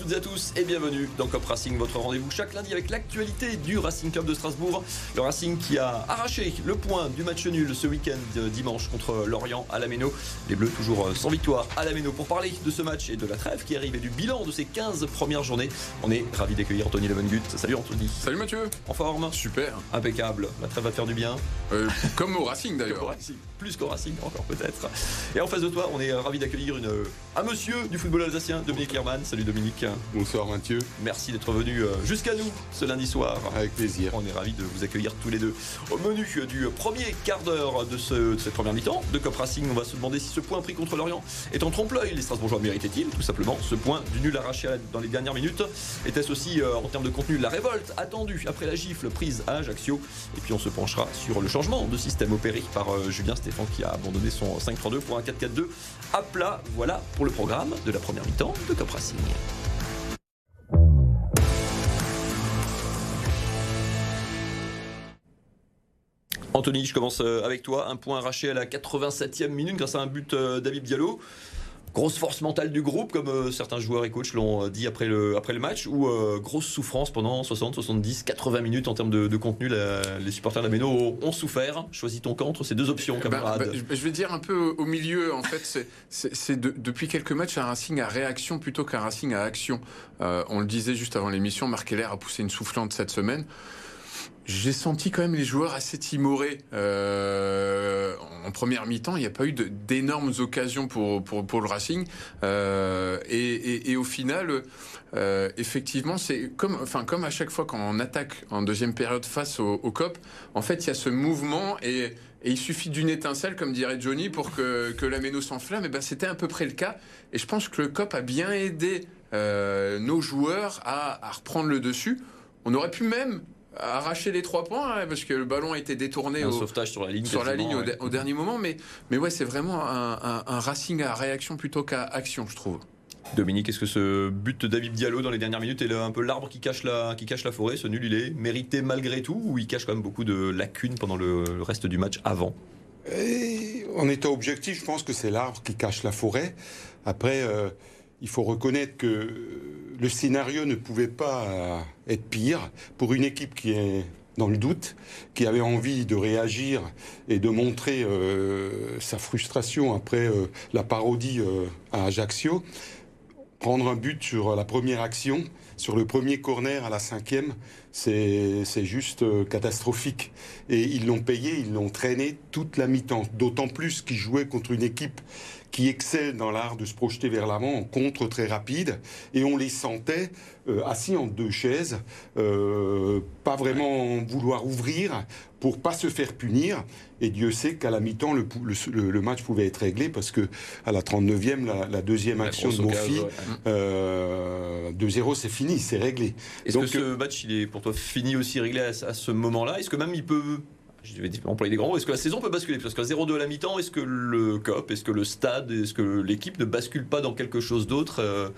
toutes et à tous et bienvenue dans Cop Racing, votre rendez-vous chaque lundi avec l'actualité du Racing Club de Strasbourg. Le Racing qui a arraché le point du match nul ce week-end euh, dimanche contre Lorient à la Méno. Les Bleus toujours euh, sans victoire à la Méno. Pour parler de ce match et de la trêve qui arrive et du bilan de ces 15 premières journées, on est ravi d'accueillir Anthony Levengut. Salut Anthony. Salut Mathieu. En forme Super. Impeccable. La trêve va te faire du bien. Euh, comme au Racing d'ailleurs. Plus qu'au Racing encore peut-être. Et en face de toi, on est ravi d'accueillir une, un monsieur du football alsacien, Dominique Lierman. Salut Dominique. Bonsoir Mathieu. Merci d'être venu euh, jusqu'à nous ce lundi soir. Avec plaisir. On est ravis de vous accueillir tous les deux. Au menu du premier quart d'heure de, ce, de cette première mi-temps de Cop Racing, on va se demander si ce point pris contre l'Orient est en trompe-l'œil. Les Strasbourgeois méritaient-ils tout simplement ce point du nul arraché dans les dernières minutes? Était-ce aussi euh, en termes de contenu la révolte attendue après la gifle prise à Ajaccio? Et puis on se penchera sur le changement de système opéré par euh, Julien Stéphane qui a abandonné son 5-3-2 pour un 4-4-2 à plat. Voilà pour le programme de la première mi-temps de Cop Racing. Anthony, je commence euh, avec toi. Un point arraché à la 87e minute grâce à un but euh, David Diallo. Grosse force mentale du groupe, comme euh, certains joueurs et coachs l'ont dit après le, après le match, ou grosse souffrance pendant 60, 70, 80 minutes en termes de, contenu. les supporters de la Méno ont souffert. Choisis ton camp entre ces deux options, camarade. Ben, je vais dire un peu au milieu. En fait, c'est depuis quelques matchs un Racing à réaction plutôt qu'un Racing à action. on le disait juste avant l'émission, Marc Heller a poussé une soufflante cette semaine j'ai senti quand même les joueurs assez timorés. Euh, en première mi-temps, il n'y a pas eu d'énormes occasions pour, pour, le Racing. Euh, et, au final, euh, effectivement, c'est comme, enfin, comme à chaque fois quand on attaque en deuxième période face au, COP, en fait, il y a ce mouvement et, il suffit d'une étincelle, comme dirait Johnny, pour que, que la Méno s'enflamme. Et ben, c'était à peu près le cas. Et je pense que le COP a bien aidé nos joueurs à, à reprendre le dessus. On aurait pu même arracher les trois points hein, parce que le ballon a été détourné au sauvetage sur la ligne, sur la ligne au, dernier moment. Mais, mais ouais, c'est vraiment un, Racing à réaction plutôt qu'à action, je trouve. Dominique, est-ce que ce but de David Diallo dans les dernières minutes est un peu l'arbre qui cache la qui cache la forêt? Ce nul, il est mérité malgré tout ou il cache quand même beaucoup de lacunes pendant le, reste du match avant? En étant objectif, je pense que c'est l'arbre qui cache la forêt. Après. Euh, il faut reconnaître que le scénario ne pouvait pas être pire pour une équipe qui est dans le doute, qui avait envie de réagir et de montrer euh, sa frustration après euh, la parodie euh, à Ajaccio. Prendre un but sur la première action, sur le premier corner à la cinquième, c'est juste catastrophique. Et ils l'ont payé, ils l'ont traîné toute la mi-temps. D'autant plus qu'ils jouaient contre une équipe qui excellent dans l'art de se projeter vers l'avant en contre très rapide. Et on les sentait euh, assis en deux chaises, euh, pas vraiment vouloir ouvrir pour pas se faire punir. Et Dieu sait qu'à la mi-temps, le, le, match pouvait être réglé parce que à la 39e, la, deuxième action de Mofi, 2-0, euh, c'est fini, c'est réglé. Est-ce que ce match, il est pour toi fini aussi réglé à, à ce moment-là? Est-ce que même il peut je vais employer des grands mots, est-ce que la saison peut basculer? Parce qu'à 0-2 à la mi-temps, est-ce que le COP, est-ce que le stade, est-ce que l'équipe ne bascule pas dans quelque chose d'autre euh,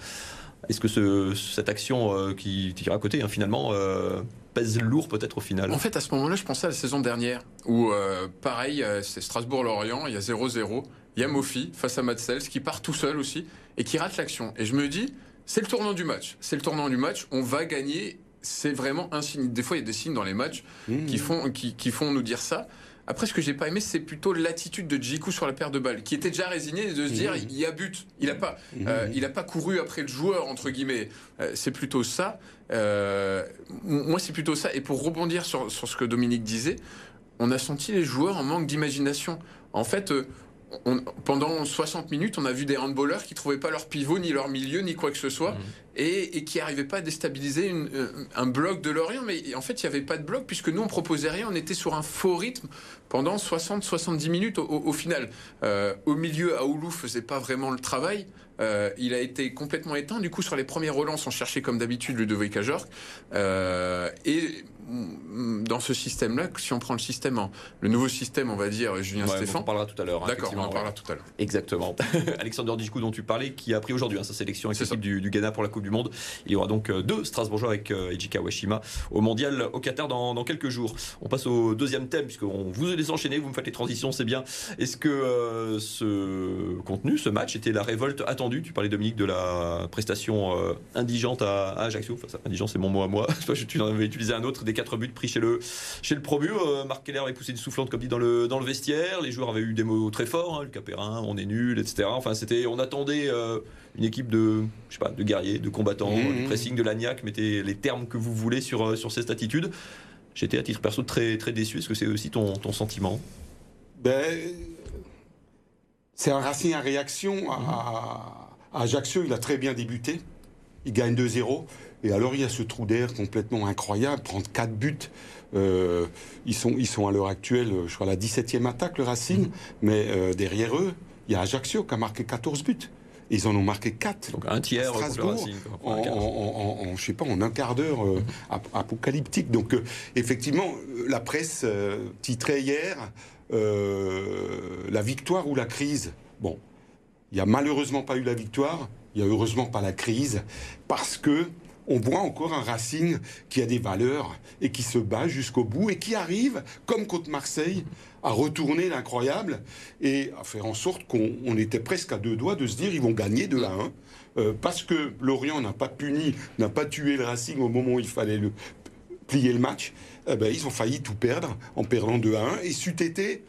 Est-ce que cette action euh, qui tire à côté, hein, finalement, euh, pèse lourd peut-être au final? En fait, à ce moment-là, je pensais à la saison dernière, où pareil, c'est Strasbourg-Lorient, il y a 0-0, il y a Mofi face à Matsels qui part tout seul aussi et qui rate l'action. Et je me dis, c'est le tournant du match. C'est le tournant du match. On va gagner c'est vraiment un signe. Des fois, il y a des signes dans les matchs mmh. qui, font, qui, font nous dire ça. Après, ce que j'ai pas aimé, c'est plutôt l'attitude de Djikou sur la paire de balles, qui était déjà résigné de se dire, mmh. il y a but. Il n'a pas, mmh. euh, il a pas couru après le joueur entre guillemets. Euh, c'est plutôt ça. Euh, moi, c'est plutôt ça. Et pour rebondir sur, sur, ce que Dominique disait, on a senti les joueurs en manque d'imagination. En fait, pendant 60 minutes, on a vu des handballeurs qui trouvaient pas leur pivot, ni leur milieu, ni quoi que ce soit, mhm. et, qui n'arrivaient pas à déstabiliser un bloc de Lorient. Mais en fait, il n'y avait pas de bloc, puisque nous, on proposait rien. On était sur un faux rythme pendant 60-70 minutes au, final. Euh, au milieu, Aoulou faisait pas vraiment le travail. Euh, il a été complètement éteint. Du coup, sur les premières relances, on cherchait comme d'habitude le Cajorc. Euh, et dans ce système-là, si on prend le système, le nouveau système, on va dire, Julien Ouais, Stéphane. On en parlera tout à l'heure. hein, D'accord, on en parlera ouais. tout à l'heure. Exactement. Alexander Djikou dont tu parlais, qui a pris aujourd'hui hein, sa sélection avec l'équipe du, du Ghana pour la Coupe du Monde. Il y aura donc euh, deux Strasbourgeois avec euh, Eiji Kawashima au Mondial au Qatar dans, dans quelques jours. On passe au deuxième thème, puisqu'on vous les enchaîner, vous me faites les transitions, c'est bien. Est-ce que euh, ce contenu, ce match, était la révolte attendue? Tu parlais, Dominique, de la prestation euh, indigente à, à Ajaccio. Enfin, ça, indigent, c'est mon mot à moi. tu en avais utilisé un autre, des quatre buts pris chez le, chez le promu. Euh, Marc Keller avait poussé une soufflante, comme dit, dans le, dans le vestiaire. Les joueurs avaient eu des mots très forts. Hein, le Capérin, on est nul, etc. Enfin, c'était, on attendait euh, une équipe de, je sais pas, de guerriers, de combattants, Mmh. du pressing, de l'agnac. Mettez les termes que vous voulez sur, euh, sur cette attitude. J'étais à titre perso très, très déçu. Est-ce que c'est aussi ton, ton sentiment? Ben, c'est un Racing en réaction. À, à Ajaccio, il a très bien débuté. Il gagne 2-0. Et alors, il y a ce trou d'air complètement incroyable. Prendre 4 buts. Euh, ils, sont, ils sont à l'heure actuelle, je crois, à la 17e attaque, le Racing. Mais euh, derrière eux, il y a Ajaccio qui a marqué 14 buts. Et ils en ont marqué 4. Donc un tiers Strasbourg, Racing. en, Un quart. en- en- en- je sais pas, en un quart d'heure euh, ap- apocalyptique. Donc, euh, effectivement, euh, la presse euh, titrait hier euh, la victoire ou la crise. Bon, il n'y a malheureusement pas eu la victoire, il n'y a heureusement pas la crise, parce que on voit encore un Racing qui a des valeurs et qui se bat jusqu'au bout et qui arrive, comme contre Marseille, à retourner l'incroyable et à faire en sorte qu'on on était presque à deux doigts de se dire ils vont gagner de la 1. Euh, parce que Lorient n'a pas puni, n'a pas tué le Racing au moment où il fallait plier le match, eh ben, ils ont failli tout perdre en perdant 2 à 1. Et c'eût été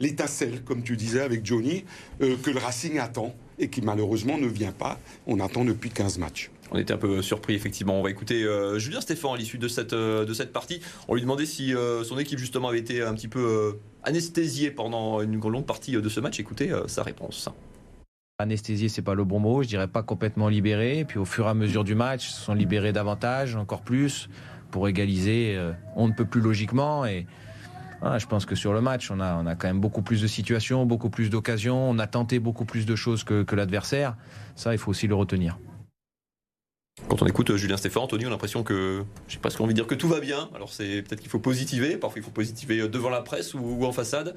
l'étincelle, comme tu disais avec Johnny, euh, que le Racing attend et qui malheureusement ne vient pas. On attend depuis 15 matchs. On était un peu surpris, effectivement. On va écouter euh, Julien Stéphan à l'issue de cette, euh, de cette partie. On lui demandait si euh, son équipe, justement, avait été un petit peu euh, anesthésiée pendant une longue partie de ce match. Écoutez euh, sa réponse. Anesthésié, c'est pas le bon mot. Je dirais pas complètement libéré. Puis au fur et à mesure du match, ils se sont libérés davantage, encore plus, pour égaliser. euh, on ne peut plus logiquement. Et voilà, je pense que sur le match, on a, quand même beaucoup plus de situations, beaucoup plus d'occasions. On a tenté beaucoup plus de choses que, l'adversaire. Ça, il faut aussi le retenir. Quand on écoute euh, Julien Stéphan, Anthony, on a l'impression que, j'ai presque envie de dire que tout va bien. Alors c'est peut-être qu'il faut positiver. Parfois, il faut positiver euh, devant la presse ou, en façade.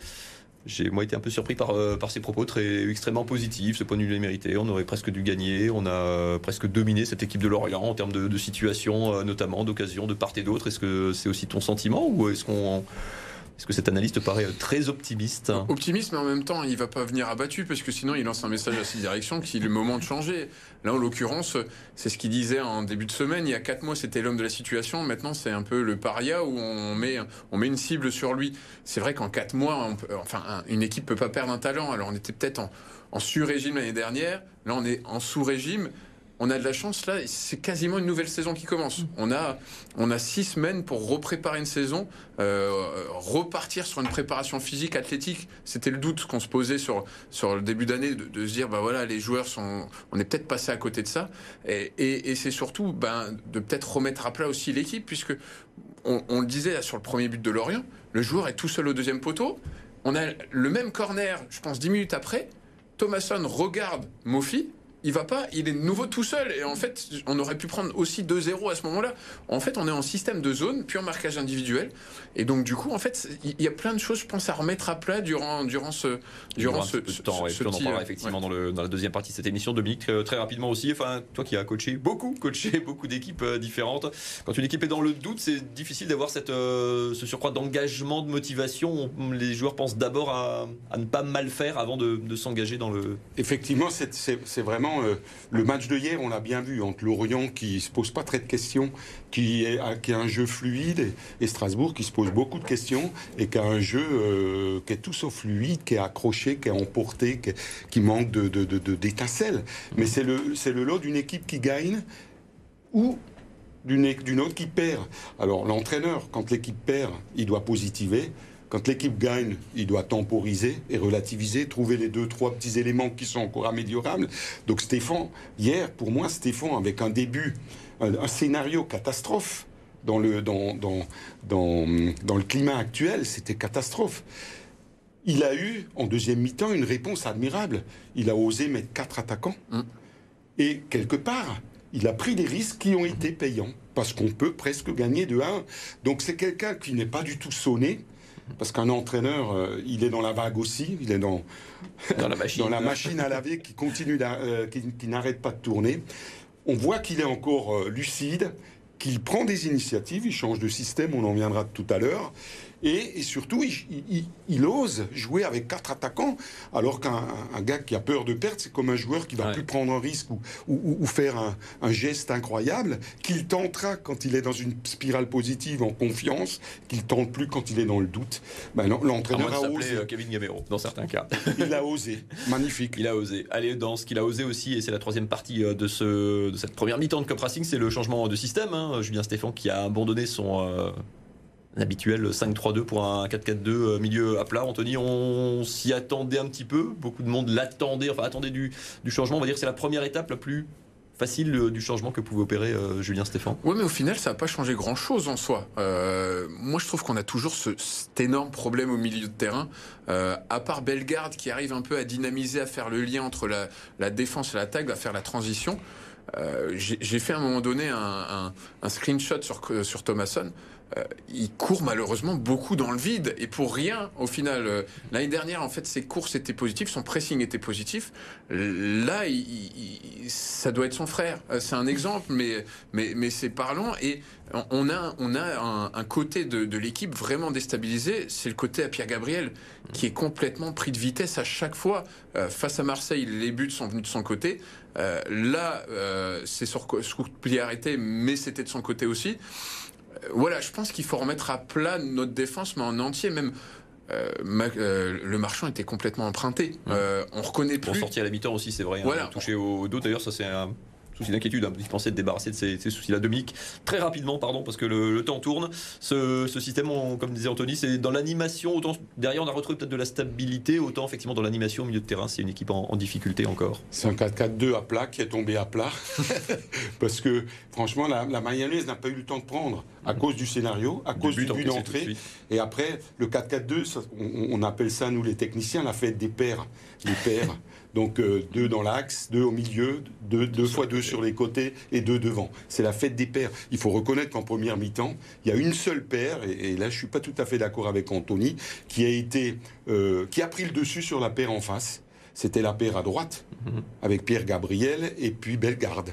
J'ai moi été un peu surpris par, euh, par ses propos très extrêmement positifs. Ce point nul est mérité. On aurait presque dû gagner. On a presque dominé cette équipe de Lorient en termes de, de situation, notamment d'occasion de part et d'autre. Est-ce que c'est aussi ton sentiment ou est-ce qu'on est-ce que cette analyse te paraît euh, très optimiste? Optimiste, mais en même temps, il va pas venir abattu parce que sinon, il lance un message à ses directions qu'il est le moment de changer. Là, en l'occurrence, c'est ce qu'il disait en début de semaine. Il y a quatre mois, c'était l'homme de la situation. Maintenant, c'est un peu le paria où on met, on met une cible sur lui. C'est vrai qu'en quatre mois, enfin, un- une équipe peut pas perdre un talent. Alors, on était peut-être en sur-régime l'année dernière. Là, on est en sous-régime. On a de la chance, là, c'est quasiment une nouvelle saison qui commence. On a, on a six semaines pour repréparer une saison, euh, repartir sur une préparation physique, athlétique. C'était le doute qu'on se posait sur, sur le début d'année, de, de se dire, bah voilà, les joueurs sont, on est peut-être passé à côté de ça. Et, et, et c'est surtout, ben, de peut-être remettre à plat aussi l'équipe, puisque on, on le disait là, sur le premier but de Lorient, le joueur est tout seul au deuxième poteau. On a le même corner, je pense, dix minutes après. Thomasson regarde Mofi. Il va pas, il est de nouveau tout seul. Et en fait, on aurait pu prendre aussi 2-0 à ce moment-là. En fait, on est en système de zone, puis en marquage individuel. Et donc, du coup, en fait, il y a plein de choses, je pense, à remettre à plat durant, durant ce, durant ce, ce- temps, ouais. ce Puis on en parlera euh, effectivement ouais. dans, le, dans la deuxième partie de cette émission. Dominique, très, très rapidement aussi, enfin, toi qui as coaché beaucoup, coaché beaucoup d'équipes euh, différentes, quand une équipe est dans le doute, c'est difficile d'avoir cette, euh, ce surcroît d'engagement, de motivation. On- les joueurs pensent d'abord à, à ne pas mal faire avant de, de s'engager dans le. Effectivement, c'est- c'est euh, le match de hier, on l'a bien vu, entre Lorient qui se pose pas très de questions, qui, a- un jeu fluide, et, Strasbourg qui se pose beaucoup de questions et qui a un jeu euh, qui est tout sauf fluide, qui est accroché, qui est emporté, qui, manque d'étincelles. Mais c'est le, lot d'une équipe qui gagne ou d'une autre qui perd. Alors l'entraîneur, quand l'équipe perd, il doit positiver. Quand l'équipe gagne, il doit temporiser et relativiser, trouver les deux, trois petits éléments qui sont encore améliorables. Donc Stéphane, hier, pour moi, Stéphane, avec un début, un, un scénario catastrophe dans le, dans, dans, dans, dans le climat actuel, c'était catastrophe. Il a eu, en deuxième mi-temps, une réponse admirable. Il a osé mettre quatre attaquants. Mm. Et quelque part, il a pris des risques qui ont été payants, parce qu'on peut presque gagner de 1. Donc c'est quelqu'un qui n'est pas du tout sonné, parce qu'un entraîneur, euh, il est dans la vague aussi, il est dans, dans, la, machine. dans la machine à laver qui continue, euh, qui, qui n'arrête pas de tourner. On voit qu'il est encore euh, lucide, qu'il prend des initiatives, il change de système, on en viendra tout à l'heure. Et, surtout, il, ose jouer avec quatre attaquants, alors qu'un gars qui a peur de perdre, c'est comme un joueur qui va plus prendre un risque ou, faire un, geste incroyable, qu'il tentera quand il est dans une spirale positive en confiance, qu'il tente plus quand il est dans le doute. Ben, L'entraîneur a osé. Euh, Kevin Gamero, dans certains cas. il a osé. Magnifique. Il a osé. Allez, dans ce qu'il a osé aussi, et c'est la troisième partie euh, de, ce, de cette première mi-temps de Cup Racing, c'est le changement de système. Hein. Julien Stéphane qui a abandonné son... Euh, habituel 5-3-2 pour un 4-4-2 euh, milieu à plat. Anthony, on s'y attendait un petit peu. Beaucoup de monde l'attendait, enfin attendait du, changement. On va dire que c'est la première étape la plus facile euh, du changement que pouvait opérer euh, Julien Stéphane. Oui, mais au final, ça n'a pas changé grand-chose en soi. moi, je trouve qu'on a toujours ce, cet énorme problème au milieu de terrain. à part Bellegarde qui arrive un peu à dynamiser, à faire le lien entre la, défense et l'attaque, à faire la transition. J'ai fait à un moment donné un screenshot sur, sur Thomasson. Euh, il court malheureusement beaucoup dans le vide et pour rien au final. Euh, l'année dernière, en fait, ses courses étaient positives, son pressing était positif. Là, ça doit être son frère. Euh, c'est un exemple, mais, mais, mais c'est parlant. Et on a, on a un, côté de, l'équipe vraiment déstabilisé. C'est le côté à Pierre Gabriel qui est complètement pris de vitesse à chaque fois. face à Marseille, les buts sont venus de son côté. là, c'est sur coup arrêté, mais c'était de son côté aussi voilà, je pense qu'il faut remettre à plat notre défense, mais en entier, même. Euh, euh, le marchand était complètement emprunté. Euh, on reconnaît plus. Pour sortir à la mi-temps aussi, c'est vrai. Hein, voilà. touché au dos, d'ailleurs, ça c'est un souci d'inquiétude. Hein. Il pensait se débarrasser de ces, soucis-là. Dominique, très rapidement, pardon, parce que le, temps tourne. Ce, système, comme disait Anthony, c'est dans l'animation. Autant derrière, on a retrouvé peut-être de la stabilité, autant effectivement dans l'animation au milieu de terrain, c'est une équipe en, difficulté encore. C'est un 4-4-2 à plat qui est tombé à plat. parce que franchement, la, la mayonnaise n'a pas eu le temps de prendre à cause du scénario, à cause du but d'entrée. Et après, le 4-4-2, on, appelle ça, nous les techniciens, la fête des paires. Les paires. Donc euh, deux dans l'axe, deux au milieu, deux, deux fois deux sur les côtés et deux devant. C'est la fête des paires. Il faut reconnaître qu'en première mi-temps, il y a une seule paire, et, là je suis pas tout à fait d'accord avec Anthony, qui a été, euh, qui a pris le dessus sur la paire en face. C'était la paire à droite, mhm. avec Pierre Gabriel et puis Bellegarde.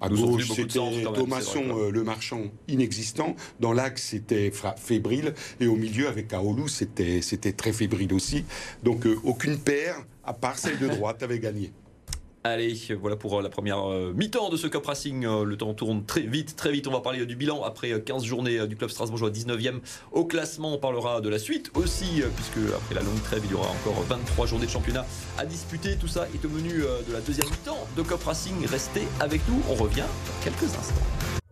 À gauche, c'était Thomasson, euh, le marchand, inexistant. Dans l'axe, c'était fébrile. Et au milieu, avec Aoulou, c'était très fébrile aussi. Donc, aucune paire à part celle de droite, avait gagné. Allez, voilà pour euh, la première euh, mi-temps de ce Cup Racing. Euh, le temps tourne très vite, très vite. On va parler du bilan après 15 journées du club strasbourgeois 19e au classement. On parlera de la suite aussi, puisque après la longue trêve, il y aura encore 23 journées de championnat à disputer. Tout ça est au menu de la deuxième mi-temps de Cup Racing. Restez avec nous, on revient dans quelques instants.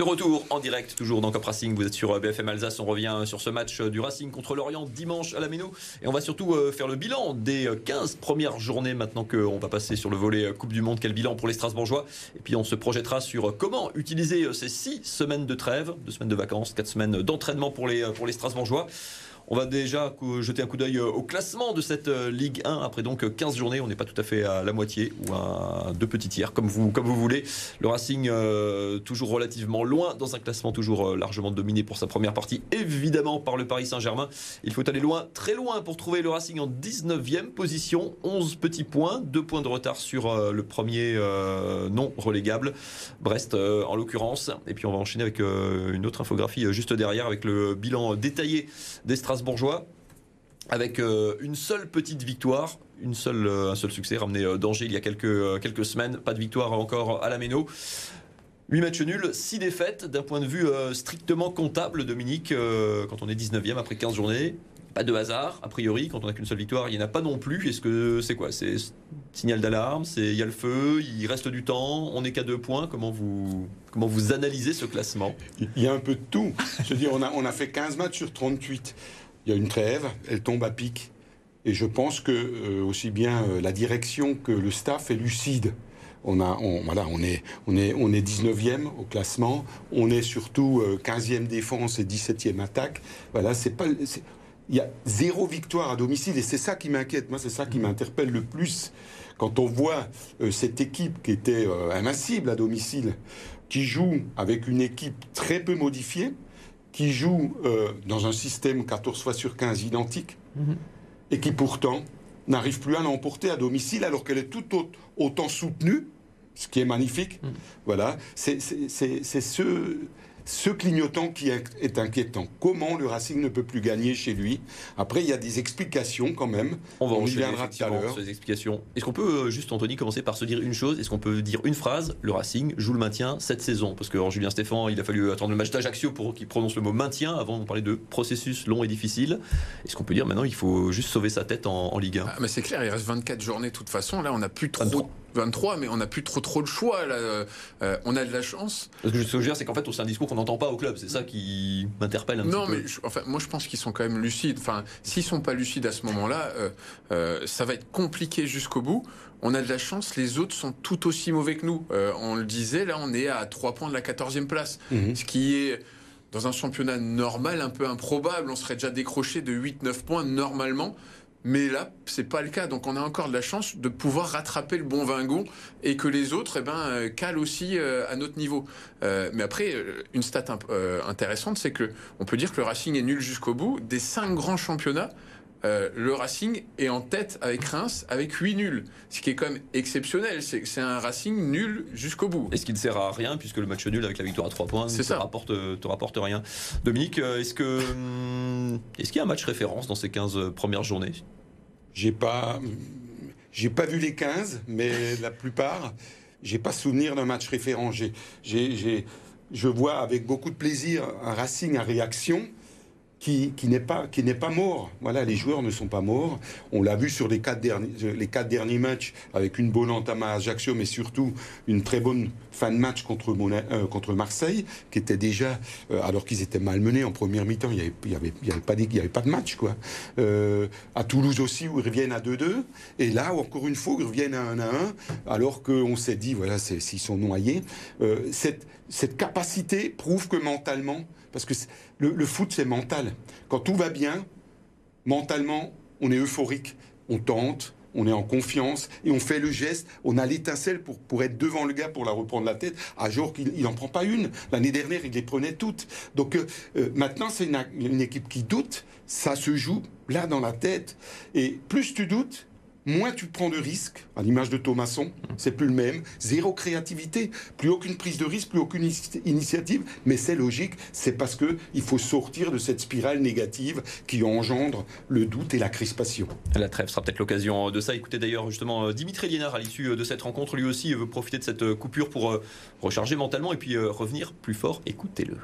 De retour en direct, toujours dans Cop Racing, vous êtes sur euh, BFM Alsace, on revient sur ce match euh, du Racing contre l'Orient dimanche à la Méno. Et on va surtout euh, faire le bilan des 15 premières journées maintenant qu'on va passer sur le volet Coupe du Monde, quel bilan pour les Strasbourgeois. Et puis on se projettera sur comment utiliser ces 6 semaines de trêve, 2 semaines de vacances, 4 semaines d'entraînement pour les Strasbourgeois. On va déjà jeter un coup d'œil euh, au classement de cette euh, Ligue 1 après donc 15 journées. On n'est pas tout à fait à la moitié ou à deux petits tiers, comme vous, comme vous voulez. Le Racing, euh, toujours relativement loin dans un classement toujours largement dominé pour sa première partie, évidemment par le Paris Saint-Germain. Il faut aller loin, très loin pour trouver le Racing en 19e position. 11 petits points, 2 points de retard sur le premier non relégable, Brest en l'occurrence. Et puis on va enchaîner avec une autre infographie juste derrière avec le bilan détaillé des Strasbourg bourgeois avec euh, une seule petite victoire, une seule, euh, un seul succès ramené euh, d'Angers il y a quelques, quelques semaines. Pas de victoire encore à la Méno. 8 matchs nuls, 6 défaites. D'un point de vue strictement comptable, Dominique, quand on est 19e après 15 journées, pas de hasard, a priori, quand on n'a qu'une seule victoire, il n'y en a pas non plus. Est-ce que c'est quoi? C'est signal d'alarme, il y a le feu, il reste du temps, on n'est qu'à deux points? Comment vous, comment vous analysez ce classement? Il y a un peu de tout. Je dire, on a, on a fait 15 matchs sur 38 il y a une trêve, elle tombe à pic. Et je pense que euh, aussi bien euh, la direction que le staff est lucide. On, a, on, voilà, on, est, on, est, on est 19e au classement, on est surtout 15e euh, défense et 17e attaque. Voilà, c'est pas, il y a zéro victoire à domicile et c'est ça qui m'inquiète. Moi, c'est ça qui m'interpelle le plus quand on voit cette équipe qui était invincible à domicile, qui joue avec une équipe très peu modifiée, qui joue euh, dans un système 14 fois sur 15 identique, mhm. et qui pourtant n'arrive plus à l'emporter à domicile alors qu'elle est tout autant soutenue, ce qui est magnifique. Mhm. Voilà, c'est ce ce clignotant qui est inquiétant. Comment le Racing ne peut plus gagner chez lui Après, il y a des explications quand même. On va en reviendra tout à l'heure. Ces explications. Est-ce qu'on peut euh, juste, Anthony, commencer par se dire une chose? Est-ce qu'on peut dire une phrase? Le Racing joue le maintien cette saison Parce qu'en Julien Stéphan, il a fallu attendre le match d'Ajaccio pour qu'il prononce le mot maintien avant de parler de processus long et difficile. Est-ce qu'on peut dire maintenant il faut juste sauver sa tête en, Ligue 1 ah, Mais c'est clair, il reste 24 journées de toute façon. Là, on n'a plus trop. 23, mais on n'a plus trop trop de choix. Là. Euh, on a de la chance. Ce que je veux dire, c'est qu'en fait, c'est un discours qu'on n'entend pas au club. C'est ça qui m'interpelle un non, petit peu. Non, mais enfin, moi, je pense qu'ils sont quand même lucides. Enfin, s'ils sont pas lucides à ce moment-là, euh, euh, ça va être compliqué jusqu'au bout. On a de la chance, les autres sont tout aussi mauvais que nous. on le disait, là, on est à 3 points de la 14e place. Mhm. Ce qui est dans un championnat normal un peu improbable. On serait déjà décroché de 8-9 points normalement. Mais là, c'est pas le cas. Donc, on a encore de la chance de pouvoir rattraper le bon Vingon et que les autres, eh ben, euh, calent aussi euh, à notre niveau. Euh, mais après, une stat intéressante, c'est que on peut dire que le Racing est nul jusqu'au bout. Des cinq grands championnats, euh, le Racing est en tête avec Reims avec 8 nuls. Ce qui est quand même exceptionnel. C'est un Racing nul jusqu'au bout. Et ce qui ne sert à rien puisque le match nul avec la victoire à 3 points ne te rapporte, te rapporte rien. Dominique, euh, est-ce que hum, est-ce qu'il y a un match référence dans ces 15 premières journées? J'ai pas j'ai pas vu les 15, mais la plupart, j'ai pas souvenir d'un match référent. J'ai, je vois avec beaucoup de plaisir un Racing à réaction qui, qui n'est pas, qui n'est pas mort. Voilà, les joueurs ne sont pas morts. On l'a vu sur les quatre derniers, les quatre derniers matchs avec une bonne entame à Ajaccio, mais surtout une très bonne fin de match contre, euh, contre Marseille, qui était déjà, euh, alors qu'ils étaient malmenés en première mi-temps, il n'y avait, y avait, y avait, pas, il y avait pas de match. Quoi. Euh, à Toulouse aussi, où ils reviennent à 2-2. Et là, encore une fois, ils reviennent à 1-1, alors qu'on s'est dit, voilà, s'ils sont noyés. cette, cette capacité prouve que mentalement, parce que le, foot, c'est mental. Quand tout va bien, mentalement, on est euphorique, on tente, on est en confiance et on fait le geste. On a l'étincelle pour, pour être devant le gars pour la reprendre la tête. À jour qu'il n'en prend pas une. L'année dernière, il les prenait toutes. Donc euh, euh, maintenant, c'est une, équipe qui doute. Ça se joue là dans la tête. Et plus tu doutes, moins tu prends de risques, à l'image de Thomasson, c'est plus le même, zéro créativité, plus aucune prise de risque, plus aucune initiative, mais c'est logique, c'est parce que il faut sortir de cette spirale négative qui engendre le doute et la crispation. La trêve sera peut-être l'occasion de ça. Écoutez d'ailleurs justement euh, Dimitri Liénard à l'issue de cette rencontre, lui aussi veut profiter de cette coupure pour euh, recharger mentalement et puis euh, revenir plus fort. Écoutez-le.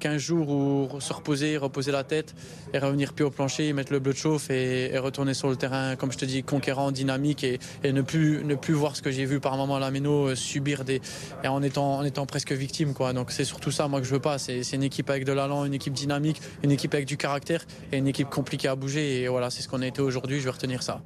15 jours où se reposer, reposer la tête et revenir plus au plancher, mettre le bleu de chauffe et, retourner sur le terrain, comme je te dis, conquérant, dynamique et, ne, plus, ne plus voir ce que j'ai vu par moment à la Méno, euh, subir des. et en étant, en étant presque victime. Quoi. Donc c'est surtout ça, moi, que je veux pas. C'est une équipe avec de l'allant, une équipe dynamique, une équipe avec du caractère et une équipe compliquée à bouger. Et voilà, c'est ce qu'on a été aujourd'hui. Je vais retenir ça.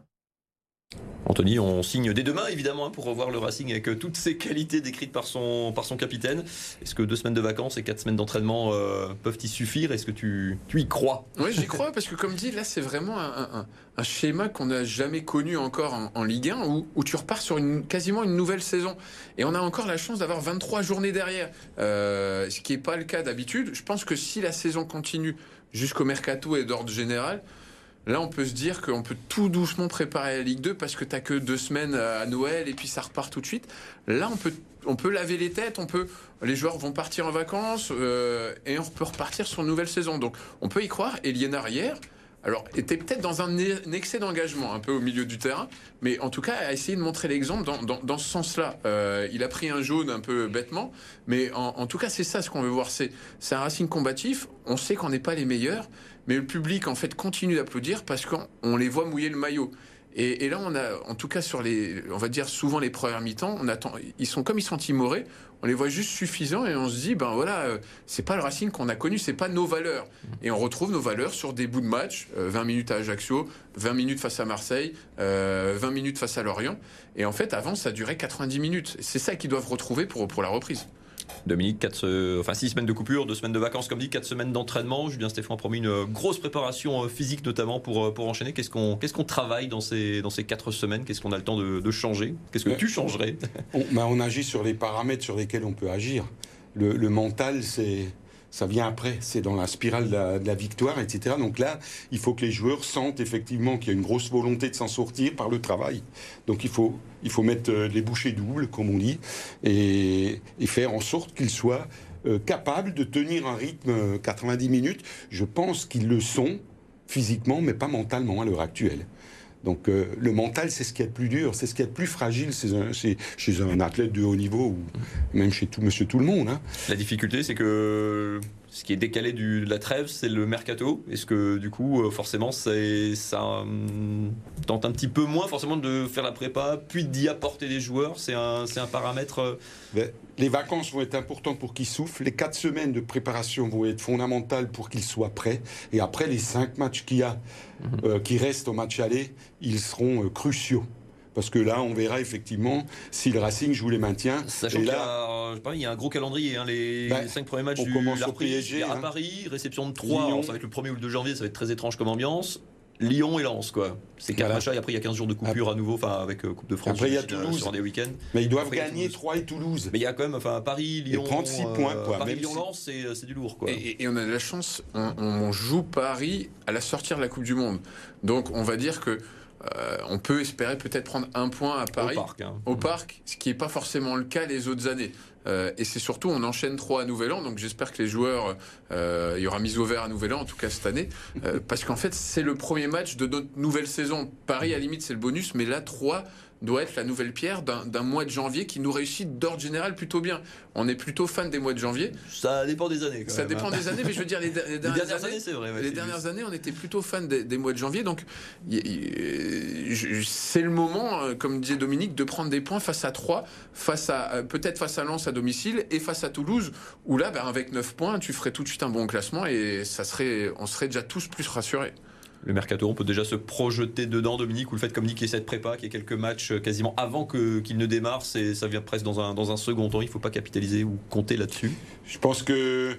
Anthony, on signe dès demain évidemment hein, pour revoir le Racing avec euh, toutes ses qualités décrites par son, par son capitaine. Est-ce que deux semaines de vacances et quatre semaines d'entraînement euh, peuvent y suffire? Est-ce que tu, tu, y crois? Oui, j'y crois parce que comme dit, là c'est vraiment un, schéma qu'on n'a jamais connu encore en, Ligue 1 où, où, tu repars sur une, quasiment une nouvelle saison. Et on a encore la chance d'avoir 23 journées derrière, euh, ce qui n'est pas le cas d'habitude. Je pense que si la saison continue jusqu'au mercato et d'ordre général, Là, on peut se dire qu'on peut tout doucement préparer la Ligue 2 parce que tu que deux semaines à Noël et puis ça repart tout de suite. Là, on peut, on peut laver les têtes, on peut, les joueurs vont partir en vacances euh, et on peut repartir sur une nouvelle saison. Donc, on peut y croire. Et Liénard hier, alors, était peut-être dans un, excès d'engagement un peu au milieu du terrain, mais en tout cas, a essayé de montrer l'exemple dans, ce sens-là. Euh, il a pris un jaune un peu bêtement, mais en, en tout cas, c'est ça ce qu'on veut voir. C'est un Racing combatif. On sait qu'on n'est pas les meilleurs, mais le public en fait continue d'applaudir parce qu'on les voit mouiller le maillot. Et, là, on a, en tout cas sur les, on va dire souvent les premières mi-temps, on attend, ils sont comme ils sont timorés, on les voit juste suffisants et on se dit, ben voilà, euh, c'est pas le Racing qu'on a connu, c'est pas nos valeurs. Et on retrouve nos valeurs sur des bouts de match, 20 euh, minutes à Ajaccio, 20 minutes face à Marseille, 20 euh, minutes face à Lorient. Et en fait, avant, ça durait 90 minutes. C'est ça qu'ils doivent retrouver pour, pour la reprise. Dominique, quatre, enfin six semaines de coupure, deux semaines de vacances, comme dit, quatre semaines d'entraînement. Julien Stéphane a promis une grosse préparation physique, notamment pour, pour enchaîner. Qu'est-ce qu'on qu'est-ce qu'on travaille dans ces, dans ces quatre semaines? Qu'est-ce qu'on a le temps de, changer? Qu'est-ce que tu changerais? On, bah, on, agit sur les paramètres sur lesquels on peut agir. Le, le mental, c'est ça vient après, c'est dans la spirale de la, victoire, etc. Donc là, il faut que les joueurs sentent effectivement qu'il y a une grosse volonté de s'en sortir par le travail. Donc il faut, il faut mettre euh, les bouchées doubles, comme on dit, et, faire en sorte qu'ils soient euh, capables de tenir un rythme 90 euh, minutes. Je pense qu'ils le sont physiquement, mais pas mentalement à l'heure actuelle. Donc le mental, c'est ce qui est le plus dur, c'est ce qui est le plus fragile chez un, athlète de haut niveau, ou même chez tout monsieur tout le monde. Hein. La difficulté, c'est que ce qui est décalé du, de la trêve, c'est le mercato. Est-ce que du coup, euh, forcément, ça hum, tente un petit peu moins forcément de faire la prépa, puis d'y apporter des joueurs? C'est un, un, paramètre. Euh, ben, les vacances vont être importantes pour qu'ils soufflent. Les quatre semaines de préparation vont être fondamentales pour qu'ils soient prêts. Et après, les cinq matchs qu'il y a, mhm. euh, qui restent au match aller, ils seront cruciaux. Parce que là, on verra effectivement si le Racing joue les maintiens. Sachant qu'il y, a, y a un gros calendrier. Hein, les, bah, cinq premiers matchs on du commence au PSG, à hein. Paris, réception de 3. ça va être le 1er ou le 2 janvier, ça va être très étrange comme ambiance. Lyon et Lens, quoi. C'est quatre voilà. et après il y a 15 jours de coupure à nouveau, enfin avec euh, Coupe de France. Après il y a Toulouse. Sur des week-ends. Mais ils doivent gagner 3 et Toulouse. Mais il y a quand même, enfin Paris, Lyon. Et 36 points, quoi. Paris, Lyon, Lens, c'est du lourd, quoi. Et, et, on a de la chance, on, on, joue Paris à la sortie de la Coupe du Monde. Donc on va dire que euh, on peut espérer peut-être prendre un point à Paris. Au parc, hein. ce qui n'est pas forcément le cas les autres années. Euh, et c'est surtout, on enchaîne trois à Nouvel An, donc j'espère que les joueurs, euh, il y aura mise au vert à Nouvel An, en tout cas cette année, parce qu'en fait, c'est le premier match de notre nouvelle saison. Paris, à la limite, c'est le bonus, mais là, trois doit être la nouvelle pierre d'un mois de janvier qui nous réussit d'ordre général plutôt bien. On est plutôt fan des mois de janvier. Ça dépend des années. ça dépend hein. des années, mais je veux dire les, dernières, années, c'est vrai. les dernières années, on était plutôt fan des, mois de janvier, donc c'est le moment, euh, comme disait Dominique, de prendre des points face à Troyes, face à euh, peut-être face à Lens à domicile et face à Toulouse, où là, ben, avec 9 points, tu ferais tout de suite un bon classement et ça serait, on serait déjà tous plus rassurés le mercato, on peut déjà se projeter dedans, Dominique, ou le fait comme ait cette prépa, qu'il y ait quelques matchs euh, quasiment avant qu'il ne démarre, ça vient presque dans un, dans un second temps. Il ne faut pas capitaliser ou compter là-dessus. Je pense que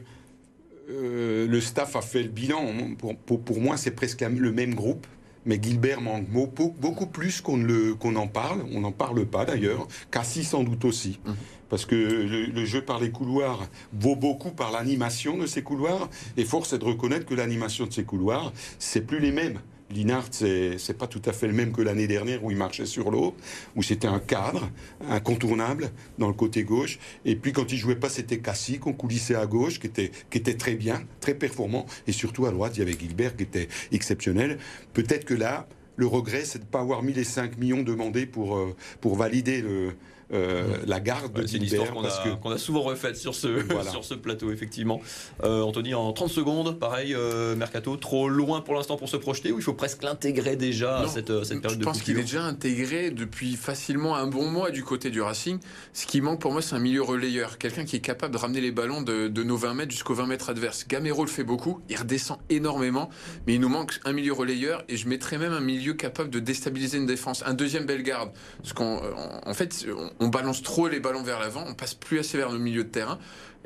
euh, le staff a fait le bilan. Pour, pour, moi, c'est presque le même groupe. Mais Gilbert manque beaucoup plus qu'on en parle. On n'en parle pas d'ailleurs. Cassis sans doute aussi. Mmh parce que le, jeu par les couloirs vaut beaucoup par l'animation de ces couloirs, et force est de reconnaître que l'animation de ces couloirs, c'est plus les mêmes. Linhart, c'est pas tout à fait le même que l'année dernière où il marchait sur l'eau, où c'était un cadre incontournable dans le côté gauche. Et puis quand il jouait pas, c'était Cassie qu'on coulissait à gauche, qui était, qui était très bien, très performant. Et surtout à droite, il y avait Gilbert qui était exceptionnel. Peut-être que là, le regret, c'est de ne pas avoir mis les 5 millions demandés pour, euh, pour valider le, euh, la garde de C'est une histoire qu'on a, a, souvent refaite sur ce, sur ce plateau, effectivement. Euh, Anthony, en 30 secondes, pareil, euh, Mercato, trop loin pour l'instant pour se projeter ou il faut presque l'intégrer déjà à cette, cette période de Je pense qu'il est déjà intégré depuis facilement un bon mois du côté du Racing. Ce qui manque pour moi, c'est un milieu relayeur. Quelqu'un qui est capable de ramener les ballons de, nos 20 mètres jusqu'aux 20 mètres adverses. Gamero le fait beaucoup, il redescend énormément, mais il nous manque un milieu relayeur et je mettrais même un milieu capable de déstabiliser une défense. Un deuxième Bellegarde. Parce qu'en en fait, on balance trop les ballons vers l'avant, on passe plus assez vers le milieu de terrain,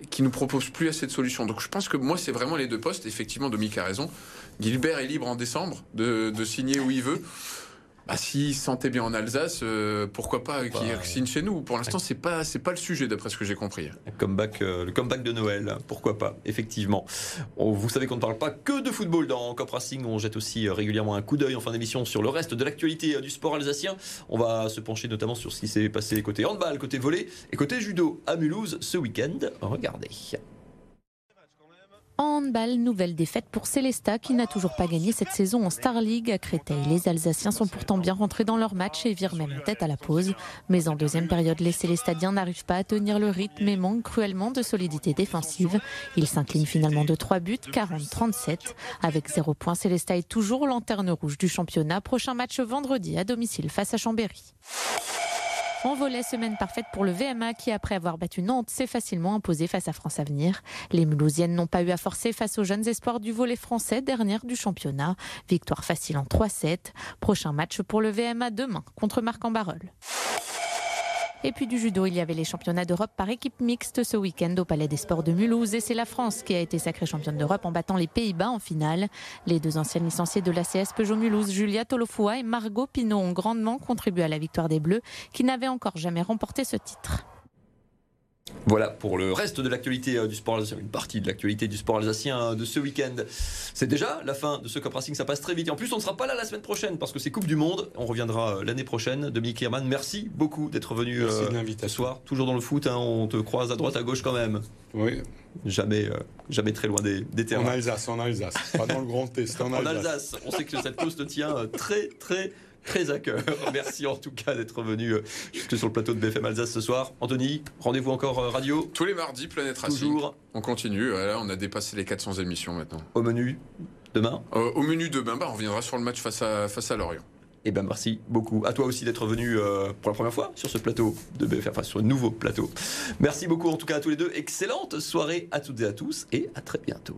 qui nous propose plus assez de solutions. Donc je pense que moi, c'est vraiment les deux postes. Effectivement, Dominique a raison. Gilbert est libre en décembre de signer où il veut. Bah, s'il se sentait bien en Alsace, euh, pourquoi pas qu'il bah, signe chez nous Pour l'instant, c'est pas c'est pas le sujet d'après ce que j'ai compris. Comeback, euh, le comeback de Noël, pourquoi pas Effectivement. vous savez qu'on ne parle pas que de football dans Cop Racing. On jette aussi euh, régulièrement un coup d'œil en fin d'émission sur le reste de l'actualité du sport alsacien. On va se pencher notamment sur ce qui s'est passé côté handball, côté volley et côté judo à Mulhouse ce week-end. Regardez. En handball, nouvelle défaite pour Célesta qui n'a toujours pas gagné cette saison en Star League à Créteil. Les Alsaciens sont pourtant bien rentrés dans leur match et virent même tête à la pause. Mais en deuxième période, les Célestadiens n'arrivent pas à tenir le rythme et manquent cruellement de solidité défensive. Ils s'inclinent finalement de 3 buts, 40-37. Avec 0 points, Célesta est toujours lanterne rouge du championnat. Prochain match vendredi à domicile face à Chambéry. En volet, semaine parfaite pour le VMA qui, après avoir battu Nantes, s'est facilement imposé face à France Avenir. Les Mulhousiennes n'ont pas eu à forcer face aux jeunes espoirs du volet français, dernière du championnat. Victoire facile en 3-7. Prochain match pour le VMA demain contre Marc en Et puis du judo, il y avait les championnats d'Europe par équipe mixte ce week-end au Palais des Sports de Mulhouse. Et c'est la France qui a été sacrée championne d'Europe en battant les Pays-Bas en finale. Les deux anciennes licenciées de l'ACS Peugeot Mulhouse, Julia Tolofoua et Margot Pinot, ont grandement contribué à la victoire des Bleus, qui n'avaient encore jamais remporté ce titre. Voilà pour le reste de l'actualité euh, du sport alsacien, une partie de l'actualité du sport alsacien euh, de ce week-end. C'est déjà la fin de ce Cup Racing, ça passe très vite. Et en plus, on ne sera pas là la semaine prochaine parce que c'est Coupe du Monde. On reviendra euh, l'année prochaine. Dominique Herman, merci beaucoup d'être venu ce soir. Toujours dans le foot, hein. on te croise à droite, à gauche quand même. Oui. Jamais, jamais très loin des, des terrains. En Alsace, en Alsace. Pas dans le Grand Est, en Alsace. en Alsace. On sait que cette cause te tient très, très très à cœur. Merci en tout cas d'être venu euh, jusque sur le plateau de BFM Alsace ce soir. Anthony, rendez-vous encore euh, radio Tous les mardis, Planète Racing. Toujours. On continue. Voilà, on a dépassé les 400 émissions maintenant. Au menu demain euh, Au menu demain, bah, on reviendra sur le match face à, face à Lorient. Eh ben merci beaucoup. À toi aussi d'être venu pour la première fois sur ce plateau de BFM, enfin sur un nouveau plateau. Merci beaucoup en tout cas à tous les deux. Excellente soirée à toutes et à tous et à très bientôt.